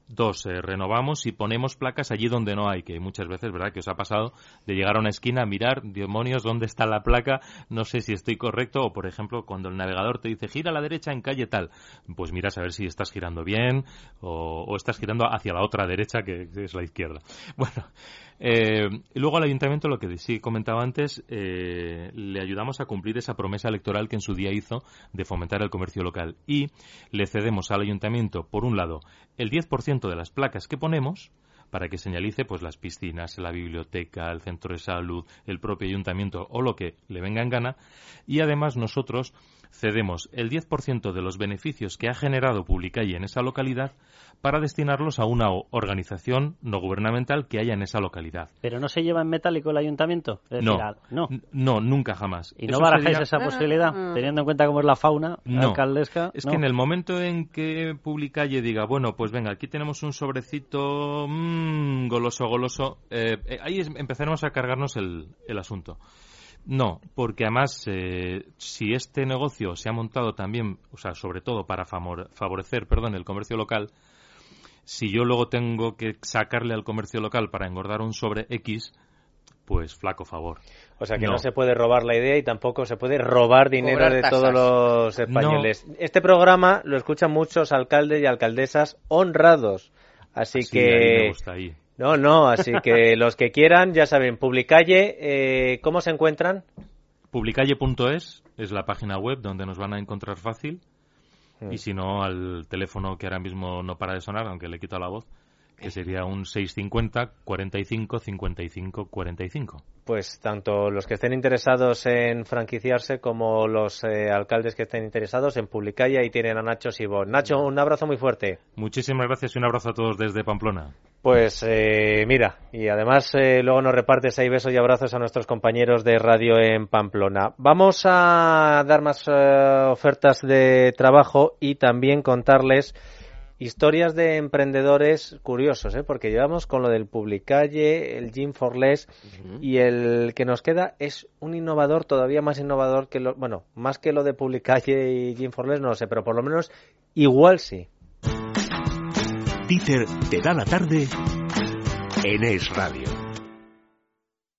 Dos, eh, renovamos y ponemos placas allí donde no hay, que muchas veces, ¿verdad?, que os ha pasado de llegar a una esquina, mirar, demonios, ¿dónde está la placa? No sé si estoy correcto, o por ejemplo, cuando el navegador te dice gira a la derecha en calle tal, pues miras a ver si estás girando bien o, o estás girando hacia la otra derecha, que es la izquierda. Bueno, eh, y luego al ayuntamiento, lo que sí comentaba antes, eh, le ayudamos a cumplir esa promesa electoral que en su día hizo de fomentar el comercio local. Y le cedemos al ayuntamiento, por un lado, el 10% de las placas que ponemos, para que señalice pues las piscinas, la biblioteca, el centro de salud, el propio ayuntamiento o lo que le venga en gana y además nosotros cedemos el 10% de los beneficios que ha generado Publicalle en esa localidad para destinarlos a una organización no gubernamental que haya en esa localidad. ¿Pero no se lleva en metálico el ayuntamiento? no, no, nunca jamás. ¿Y no barajáis esa posibilidad, teniendo en cuenta cómo es la fauna alcaldesca? Es que en el momento en que Publicalle diga, bueno, pues venga, aquí tenemos un sobrecito mmm, goloso, goloso, eh, eh, ahí empezaremos a cargarnos el, el asunto. No, porque además, eh, si este negocio se ha montado también, o sea, sobre todo para favorecer, perdón, el comercio local, si yo luego tengo que sacarle al comercio local para engordar un sobre X, pues flaco favor. O sea que no, se puede robar la idea y tampoco se puede robar dinero de todos los españoles. Este programa lo escuchan muchos alcaldes y alcaldesas honrados. Así que no, no, así que los que quieran, ya saben, Publicalle, eh, ¿cómo se encuentran? Publicalle.es es la página web donde nos van a encontrar fácil. Mm. Y si no, al teléfono que ahora mismo no para de sonar, aunque le quito la voz, que sería un 650 45 55 45. Pues tanto los que estén interesados en franquiciarse como los eh, alcaldes que estén interesados en Publicalle, ahí tienen a Nacho Sibón. Nacho, un abrazo muy fuerte. Muchísimas gracias y un abrazo a todos desde Pamplona. Pues eh, mira, y además eh, luego nos repartes ahí besos y abrazos a nuestros compañeros de radio en Pamplona. Vamos a dar más ofertas de trabajo y también contarles historias de emprendedores curiosos, ¿eh? porque llevamos con lo del Publicalle, el Gym for Less, y el que nos queda es un innovador todavía más innovador que lo, bueno, más que lo de Publicalle y Gym for Less, no lo sé, pero por lo menos igual sí. Dieter te da la tarde en Es Radio.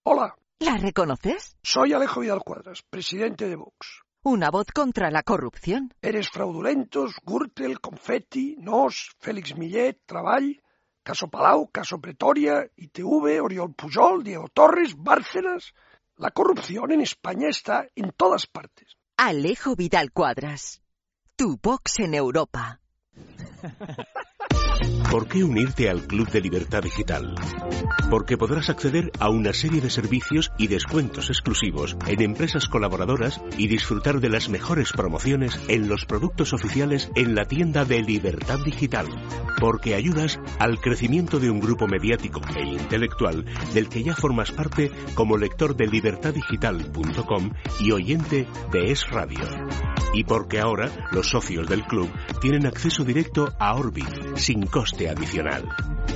Hola. ¿La reconoces? Soy Alejo Vidal Cuadras, presidente de Vox. Una voz contra la corrupción. Eres fraudulentos, Gürtel, Confetti, Nos, Félix Millet, Treball, Caso Palau, Caso Pretoria, ITV, Oriol Pujol, Diego Torres, Bárcenas. La corrupción en España está en todas partes. Alejo Vidal Cuadras. Tu box en Europa. ¿Por qué unirte al Club de Libertad Digital? Porque podrás acceder a una serie de servicios y descuentos exclusivos en empresas colaboradoras y disfrutar de las mejores promociones en los productos oficiales en la tienda de Libertad Digital. Porque ayudas al crecimiento de un grupo mediático e intelectual del que ya formas parte como lector de libertaddigital.com y oyente de Es Radio. Y porque ahora los socios del club tienen acceso directo a Orbit sin coste adicional.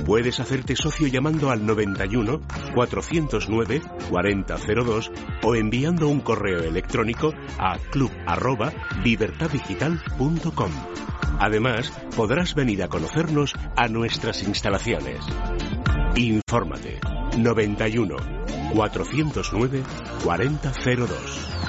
Puedes hacerte socio llamando al 91 409 4002 o enviando un correo electrónico a club@libertaddigital.com. Además, podrás venir a conocernos a nuestras instalaciones. Infórmate 91 409 4002.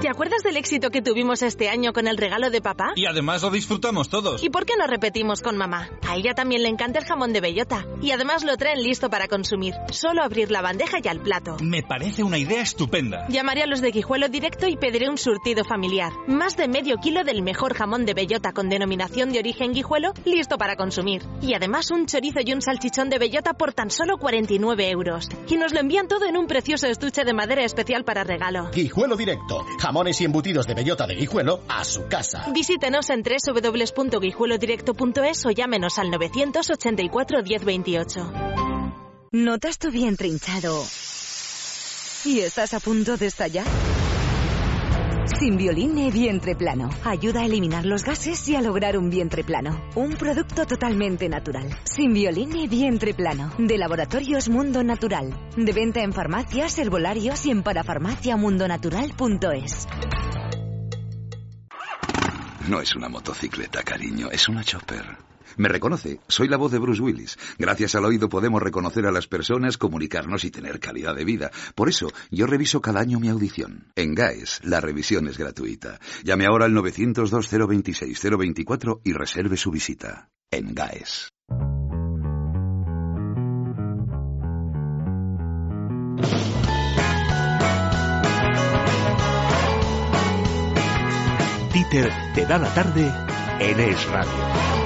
¿Te acuerdas del éxito que tuvimos este año con el regalo de papá? Y además lo disfrutamos todos. ¿Y por qué no repetimos con mamá? A ella también le encanta el jamón de bellota. Y además lo traen listo para consumir. Solo abrir la bandeja y al plato. Me parece una idea estupenda. Llamaré a los de Guijuelo Directo y pediré un surtido familiar. Más de medio kilo del mejor jamón de bellota con denominación de origen Guijuelo, listo para consumir. Y además un chorizo y un salchichón de bellota por tan solo 49 euros. Y nos lo envían todo en un precioso estuche de madera especial para regalo. Guijuelo Directo. Jamones y embutidos de bellota de Guijuelo a su casa. Visítenos en www.guijuelodirecto.es o llámenos al 984 1028. ¿Notas tu vientre hinchado? ¿Y estás a punto de estallar? Simbioline Vientre Plano. Ayuda a eliminar los gases y a lograr un vientre plano. Un producto totalmente natural. Simbioline Vientre Plano. De Laboratorios Mundo Natural. De venta en farmacias, herbolarios y en parafarmaciamundonatural.es. No es una motocicleta, cariño, es una chopper. ¿Me reconoce? Soy la voz de Bruce Willis. Gracias al oído podemos reconocer a las personas, comunicarnos y tener calidad de vida. Por eso, yo reviso cada año mi audición. En GAES, la revisión es gratuita. Llame ahora al 902-026-024 y reserve su visita. En GAES. Dieter te da la tarde en Es Radio.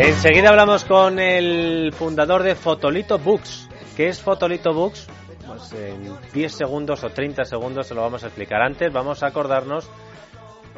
Enseguida hablamos con el fundador de Fotolito Books. ¿Qué es Fotolito Books? Pues en 10 segundos o 30 segundos se lo vamos a explicar. Antes vamos a acordarnos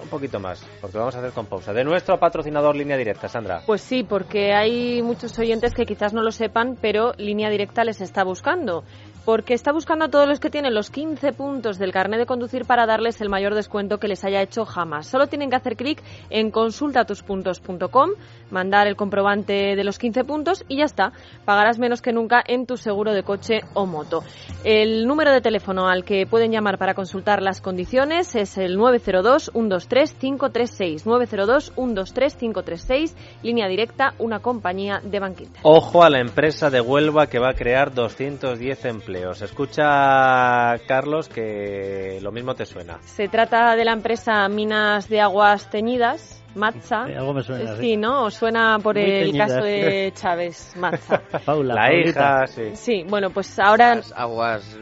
un poquito más, porque vamos a hacer con pausa. De nuestro patrocinador Línea Directa, Sandra. Pues sí, porque hay muchos oyentes que quizás no lo sepan, pero Línea Directa les está buscando. Porque está buscando a todos los que tienen los 15 puntos del carnet de conducir para darles el mayor descuento que les haya hecho jamás. Solo tienen que hacer clic en consultatuspuntos.com, mandar el comprobante de los 15 puntos y ya está. Pagarás menos que nunca en tu seguro de coche o moto. El número de teléfono al que pueden llamar para consultar las condiciones es el 902-123-536. 902-123-536, línea directa, una compañía de Banquinter. Ojo a la empresa de Huelva que va a crear 210 empleos. Escucha, Carlos, que lo mismo te suena. Se trata de la empresa Minas de Aguas Teñidas, Matza. Eh, algo me suena, Sí, sí. ¿no? Os suena por Muy el teñidas. caso de Chávez, Matza. Paula, La Paulita. hija, sí. Sí, bueno, pues ahora... Las aguas...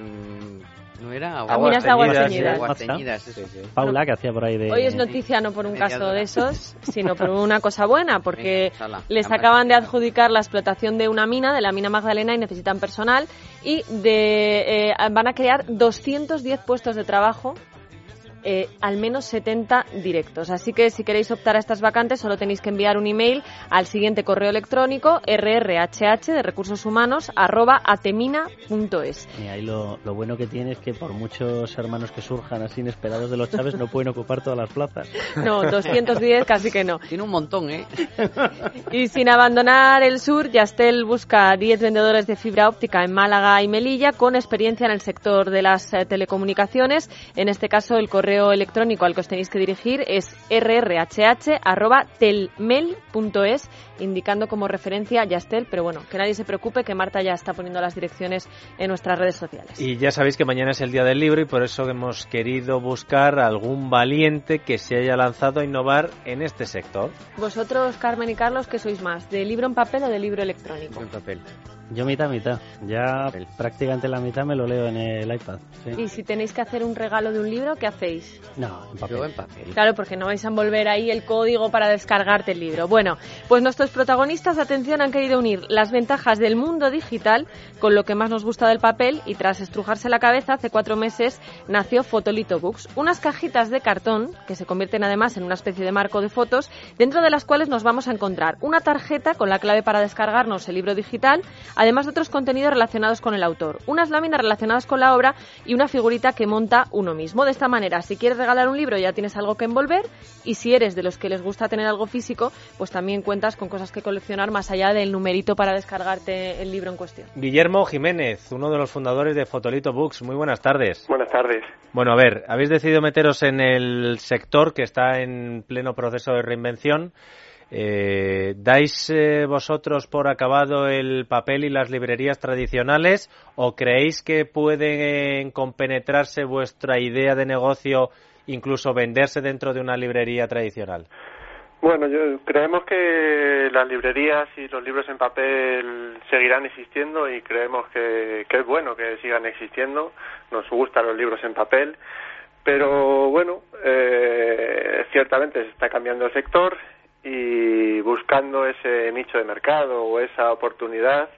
Aguas teñidas. Paula, que hacía por ahí de... Hoy es noticia no por un caso de esos, sino por una cosa buena, porque les acaban de adjudicar la explotación de una mina, de la mina Magdalena, y necesitan personal, y de, eh, van a crear 210 puestos de trabajo. Eh, al menos 70 directos. Así que si queréis optar a estas vacantes, solo tenéis que enviar un email al siguiente correo electrónico rrhh de recursos humanos arroba atemina.es. Y ahí lo, lo bueno que tiene es que por muchos hermanos que surjan así inesperados de los Chávez no pueden ocupar todas las plazas. No, 210 casi que no. Tiene un montón, ¿eh? Y sin abandonar el sur, Yastel busca 10 vendedores de fibra óptica en Málaga y Melilla con experiencia en el sector de las eh, telecomunicaciones. En este caso, el correo electrónico al que os tenéis que dirigir es rrhh.telmel.es, indicando como referencia Yastel. Pero bueno, que nadie se preocupe, que Marta ya está poniendo las direcciones en nuestras redes sociales. Y ya sabéis que mañana es el día del libro y por eso hemos querido buscar algún valiente que se haya lanzado a innovar en este sector. Vosotros, Carmen y Carlos, ¿qué sois más? ¿De libro en papel o de libro electrónico? En papel. Yo mitad, mitad. Ya prácticamente la mitad me lo leo en el iPad. sí. Y si tenéis que hacer un regalo de un libro, ¿qué hacéis? No, en papel. Yo en papel. Claro, porque no vais a envolver ahí el código para descargarte el libro. Bueno, pues nuestros protagonistas, atención, han querido unir las ventajas del mundo digital con lo que más nos gusta del papel y tras estrujarse la cabeza, hace cuatro meses nació Fotolito Books, unas cajitas de cartón que se convierten además en una especie de marco de fotos, dentro de las cuales nos vamos a encontrar una tarjeta con la clave para descargarnos el libro digital, además de otros contenidos relacionados con el autor, unas láminas relacionadas con la obra y una figurita que monta uno mismo. De esta manera, si quieres regalar un libro ya tienes algo que envolver y si eres de los que les gusta tener algo físico, pues también cuentas con cosas que coleccionar más allá del numerito para descargarte el libro en cuestión. Guillermo Jiménez, uno de los fundadores de Fotolito Books. Muy buenas tardes. Buenas tardes. Bueno, a ver, habéis decidido meteros en el sector que está en pleno proceso de reinvención. Eh, ¿Dais eh, vosotros por acabado el papel y las librerías tradicionales o creéis que pueden compenetrarse vuestra idea de negocio, incluso venderse dentro de una librería tradicional? Bueno, yo, creemos que las librerías y los libros en papel seguirán existiendo y creemos que, que es bueno que sigan existiendo. Nos gustan los libros en papel, pero bueno, eh, ciertamente se está cambiando el sector y buscando ese nicho de mercado o esa oportunidad,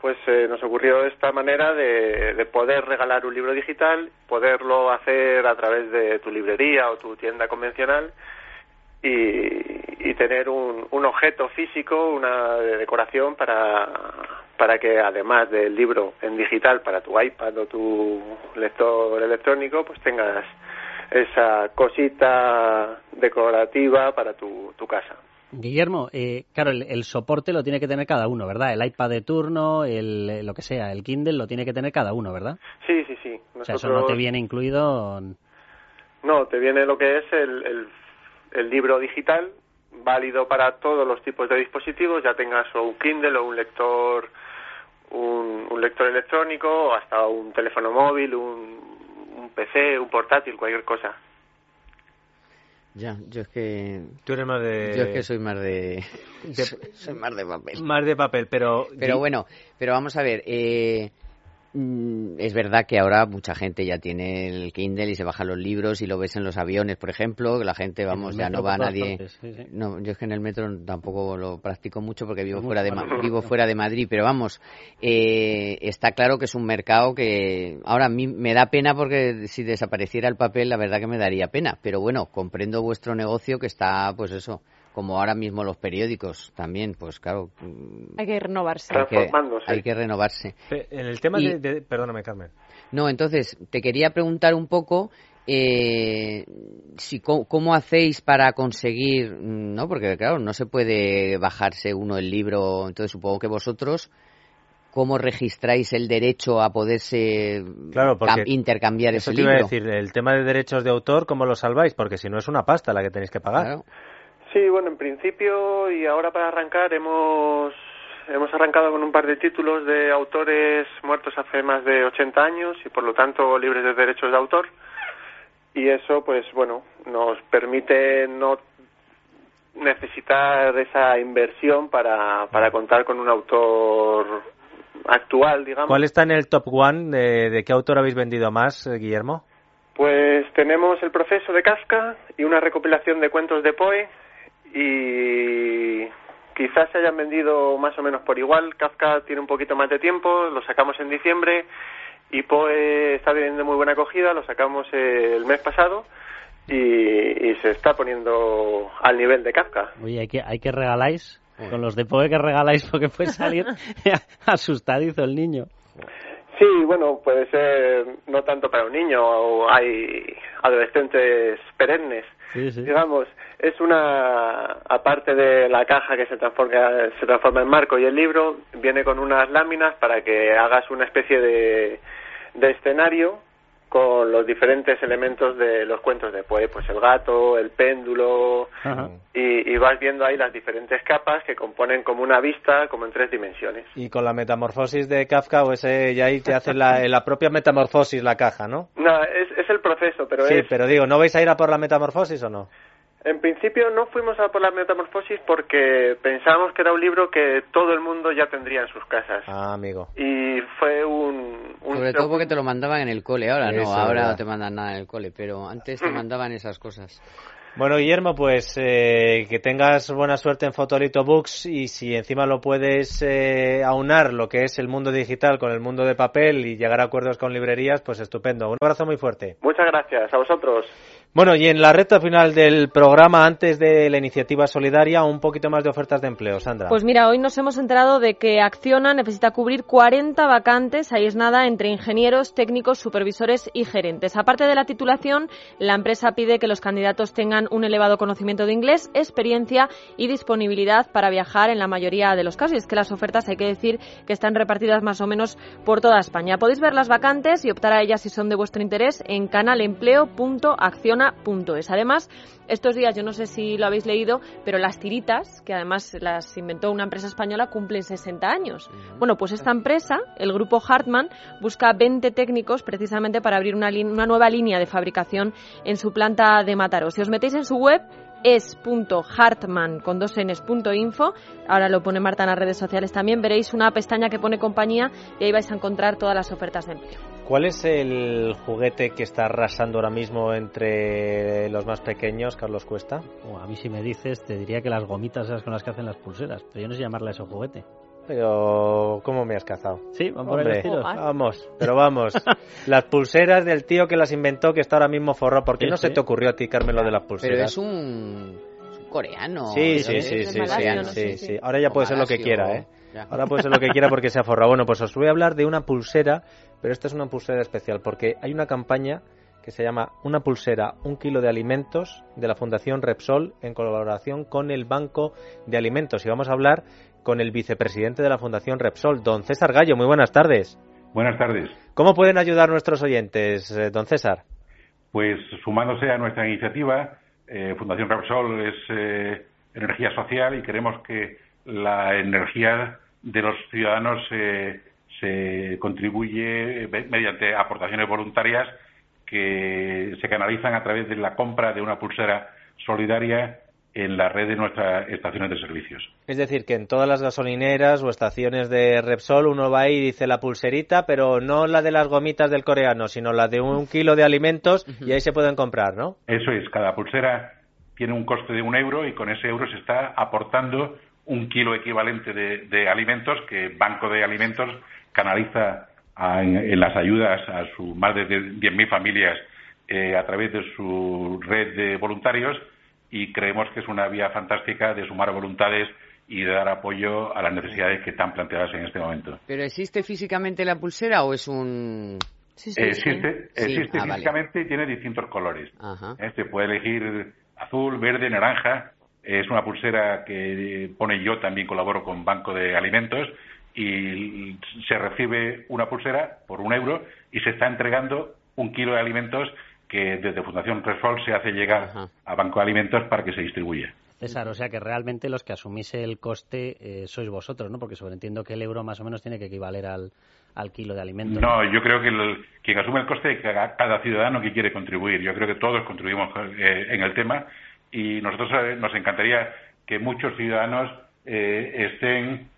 pues eh, nos ocurrió esta manera de, de, poder regalar un libro digital, poderlo hacer a través de tu librería o tu tienda convencional y, y tener un, un, objeto físico, una decoración para, para que además del libro en digital para tu iPad o tu lector electrónico, pues tengas esa cosita decorativa para tu, tu casa. Guillermo, eh, claro, el, el, soporte lo tiene que tener cada uno, ¿verdad? El iPad de turno, el, lo que sea, el Kindle lo tiene que tener cada uno, ¿verdad? Sí, sí, sí. Nosotros... O sea, eso no te viene incluido. No, te viene lo que es el, el, el libro digital, válido para todos los tipos de dispositivos, ya tengas o un Kindle o un lector, un, un lector electrónico, o hasta un teléfono móvil, un, un PC, un portátil, cualquier cosa. Ya, yo es que... Tú eres más de... Yo es que soy más de... de... soy más de papel. Más de papel, pero... Pero bueno, pero vamos a ver, eh, es verdad que ahora mucha gente ya tiene el Kindle y se baja los libros y lo ves en los aviones, por ejemplo, que la gente, vamos, ya no va a nadie. Partes, sí, sí. No, yo es que en el metro tampoco lo practico mucho porque vivo fuera de vivo fuera de Madrid, pero vamos, eh, está claro que es un mercado que ahora a mí me da pena porque si desapareciera el papel, la verdad que me daría pena, pero bueno, comprendo vuestro negocio que está, pues eso, como ahora mismo los periódicos también, pues claro. Hay que renovarse. Hay que, hay que renovarse. En el tema y, de, de, Perdóname, Carmen. No, entonces, te quería preguntar un poco. Eh, si cómo, cómo, hacéis para conseguir, no, porque claro, no se puede bajarse uno el libro, entonces supongo que vosotros cómo registráis el derecho a poderse claro, intercambiar eso ese te libro. Iba a decir, el tema de derechos de autor, ¿cómo lo salváis? Porque si no es una pasta la que tenéis que pagar. Claro. Sí, bueno, en principio y ahora para arrancar hemos hemos arrancado con un par de títulos de autores muertos hace más de 80 años y por lo tanto libres de derechos de autor y eso pues bueno nos permite no necesitar esa inversión para, para contar con un autor actual, digamos. ¿Cuál está en el top one? ¿De, de qué autor habéis vendido más, eh, Guillermo? Pues tenemos El proceso de Kafka y una recopilación de cuentos de Poe y quizás se hayan vendido más o menos por igual. Kafka tiene un poquito más de tiempo, lo sacamos en diciembre y Poe está teniendo muy buena acogida, lo sacamos el mes pasado y, y se está poniendo al nivel de Kafka. Oye, hay que, hay que regaláis, con los de Poe que regaláis porque puede salir asustadizo el niño. Sí, bueno, puede ser no tanto para un niño, o hay adolescentes perennes. Digamos, es una, aparte de la caja que se transforma, se transforma en marco y el libro, viene con unas láminas para que hagas una especie de, de escenario con los diferentes elementos de los cuentos de Poe, pues el gato, el péndulo, y, y, vas viendo ahí las diferentes capas que componen como una vista, como en tres dimensiones. Y con la metamorfosis de Kafka, o ese, ya ahí te hace la, la propia metamorfosis la caja, ¿no? No, es, es el proceso, pero sí, es... pero digo, ¿no vais a ir a por la metamorfosis o no? En principio no fuimos a por la metamorfosis porque pensábamos que era un libro que todo el mundo ya tendría en sus casas. Ah, amigo. Y fue un... un Sobre todo porque te lo mandaban en el cole, ahora Eso, no, ahora verdad. no te mandan nada en el cole, pero antes te mandaban esas cosas. Bueno, Guillermo, pues eh, que tengas buena suerte en Fotolito Books y si encima lo puedes eh, aunar lo que es el mundo digital con el mundo de papel y llegar a acuerdos con librerías, pues estupendo. Un abrazo muy fuerte. Muchas gracias, a vosotros. Bueno, y en la recta final del programa, antes de la iniciativa solidaria, un poquito más de ofertas de empleo, Sandra. Pues mira, hoy nos hemos enterado de que Acciona necesita cubrir 40 vacantes, ahí es nada, entre ingenieros, técnicos, supervisores y gerentes. Aparte de la titulación, la empresa pide que los candidatos tengan un elevado conocimiento de inglés, experiencia y disponibilidad para viajar en la mayoría de los casos. Y es que las ofertas hay que decir que están repartidas más o menos por toda España. Podéis ver las vacantes y optar a ellas si son de vuestro interés en canalempleo.acciona es. Además, estos días, yo no sé si lo habéis leído, pero las tiritas, que además las inventó una empresa española, cumplen 60 años. Bueno, pues esta empresa, el grupo Hartmann, busca 20 técnicos precisamente para abrir una, una nueva línea de fabricación en su planta de Mataró. Si os metéis en su web, es.hartman con dos info. Ahora lo pone Marta en las redes sociales también. Veréis una pestaña que pone compañía y ahí vais a encontrar todas las ofertas de empleo. ¿Cuál es el juguete que está arrasando ahora mismo entre los más pequeños, Carlos Cuesta? Oh, a mí si me dices, te diría que las gomitas esas con las que hacen las pulseras, pero yo no sé llamarle eso juguete. Pero, ¿cómo me has cazado? Sí, vamos por el Vamos, pero vamos. las pulseras del tío que las inventó, que está ahora mismo forró. ¿Por qué no se te ocurrió a ti, Carmen, lo de las pulseras? Pero es un, coreano. Sí, sí, sí, sí, sí, Ahora ya puede ser lo que quiera, ¿eh? Ahora puede ser lo que quiera porque se ha forrado. Bueno, pues os voy a hablar de una pulsera, pero esta es una pulsera especial porque hay una campaña que se llama Una pulsera, un kilo de alimentos de la Fundación Repsol en colaboración con el Banco de Alimentos. Y vamos a hablar con el vicepresidente de la Fundación Repsol, don César Gallo. Muy buenas tardes. Buenas tardes. ¿Cómo pueden ayudar nuestros oyentes, eh, don César? Pues sumándose a nuestra iniciativa, eh, Fundación Repsol es eh, energía social y queremos que la energía de los ciudadanos se contribuye mediante aportaciones voluntarias que se canalizan a través de la compra de una pulsera solidaria en la red de nuestras estaciones de servicios. Es decir, que en todas las gasolineras o estaciones de Repsol uno va y dice la pulserita, pero no la de las gomitas del coreano, sino la de un kilo de alimentos y ahí se pueden comprar, ¿no? Eso es, cada pulsera tiene un coste de un euro y con ese euro se está aportando un kilo equivalente de, alimentos que Banco de Alimentos canaliza en, las ayudas a su más de 10.000 familias eh, a través de su red de voluntarios y creemos que es una vía fantástica de sumar voluntades y de dar apoyo a las necesidades que están planteadas en este momento. ¿Pero existe físicamente la pulsera o es un...? existe existe ah, físicamente y tiene distintos colores. Este puede elegir azul, verde, naranja. Es una pulsera que pone yo, también colaboro con Banco de Alimentos y se recibe una pulsera por un euro y se está entregando un kilo de alimentos que desde Fundación Resol se hace llegar a Banco de Alimentos para que se distribuya. César, o sea que realmente los que asumís el coste eh, sois vosotros, ¿no? Porque sobreentiendo que el euro más o menos tiene que equivaler al, al kilo de alimentos. No, yo creo que quien asume el coste es cada ciudadano que quiere contribuir. Yo creo que todos contribuimos eh, en el tema y nosotros eh, nos encantaría que muchos ciudadanos estén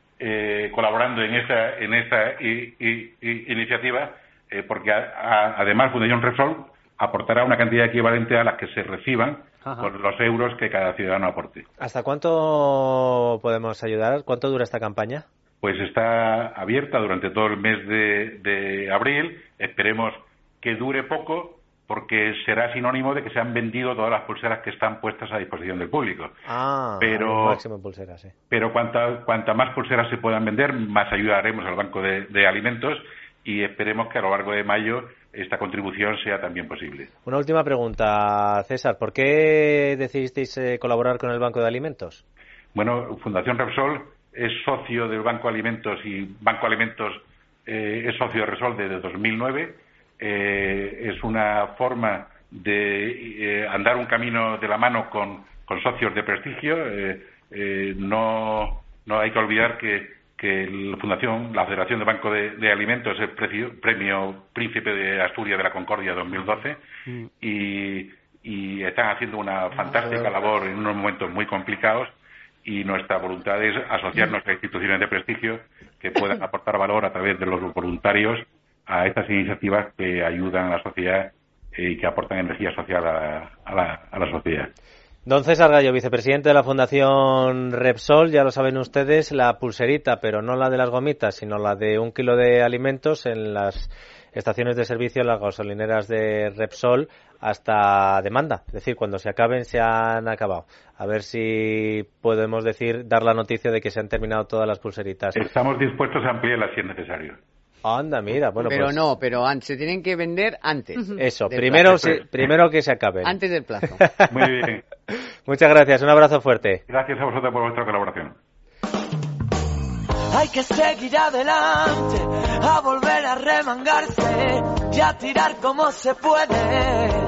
colaborando en esta, en esta iniciativa, porque además Fundación Resol aportará una cantidad equivalente a las que se reciban por los euros que cada ciudadano aporte. ¿Hasta cuánto podemos ayudar? ¿Cuánto dura esta campaña? Pues está abierta durante todo el mes de, abril. Esperemos que dure poco porque será sinónimo de que se han vendido todas las pulseras que están puestas a disposición del público. Ah, pero, máximo pulseras, sí. Pero cuanta, cuanta más pulseras se puedan vender, más ayudaremos al Banco de Alimentos y esperemos que a lo largo de mayo esta contribución sea también posible. Una última pregunta, César. ¿Por qué decidisteis eh, colaborar con el Banco de Alimentos? Bueno, Fundación Repsol es socio del Banco de Alimentos y Banco de Alimentos eh, es socio de Repsol desde 2009. Eh, es una forma de andar un camino de la mano con, con socios de prestigio. no, no hay que olvidar que que la Fundación, la Federación de Banco de, Alimentos es el premio Príncipe de Asturias de la Concordia 2012 mm. y, y están haciendo una fantástica labor en unos momentos muy complicados y nuestra voluntad es asociarnos a instituciones de prestigio que puedan aportar valor a través de los voluntarios a estas iniciativas que ayudan a la sociedad y que aportan energía social a la sociedad. Don César Gallo, vicepresidente de la Fundación Repsol, ya lo saben ustedes, la pulserita, pero no la de las gomitas, sino la de un kilo de alimentos en las estaciones de servicio las gasolineras de Repsol hasta demanda. Es decir, cuando se acaben, se han acabado. A ver si podemos decir, dar la noticia de que se han terminado todas las pulseritas. Estamos dispuestos a ampliarlas si es necesario. Anda, mira, bueno, pero pues- no, pero se tienen que vender antes. Eso, primero, primero que se acaben. Antes del plazo. Muy bien. Muchas gracias, un abrazo fuerte. Gracias a vosotros por vuestra colaboración. Hay que seguir adelante, a volver a remangarse y a tirar como se puede.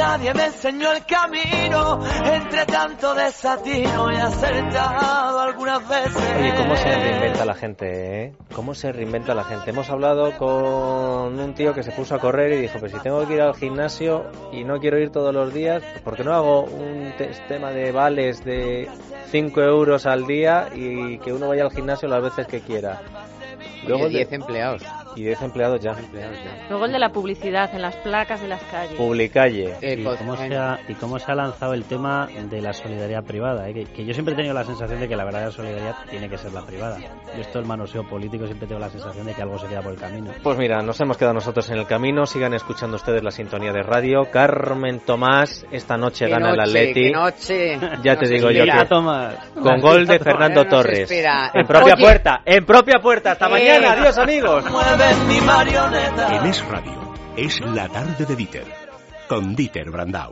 Nadie me enseñó el camino entre tanto desatino y acertado algunas veces. Oye, ¿cómo se reinventa la gente, eh? ¿Cómo se reinventa la gente? Hemos hablado con un tío que se puso a correr y dijo, pues si tengo que ir al gimnasio y no quiero ir todos los días, pues ¿por qué no hago un sistema de vales de 5 euros al día y que uno vaya al gimnasio las veces que quiera? Luego el de- 10 empleados. Y 10 empleados ya. Luego el de la publicidad en las placas de las calles. Publicalle. y, cómo se ha, y cómo se ha lanzado el tema de la solidaridad privada. ¿eh? Que, que yo siempre he tenido la sensación de que la verdadera solidaridad tiene que ser la privada. Yo esto el manoseo político siempre tengo la sensación de que algo se queda por el camino. Pues mira, nos hemos quedado nosotros en el camino. Sigan escuchando ustedes la sintonía de radio. Carmen Tomás, esta noche Qué gana el noche, Atleti. qué noche. Ya te Nos digo yo que Tomás. con gol de Fernando Torres. En propia Oye. puerta, en propia puerta. Hasta Eh. mañana. Adiós, amigos. En Es Radio, es la tarde de Dieter, con Dieter Brandau.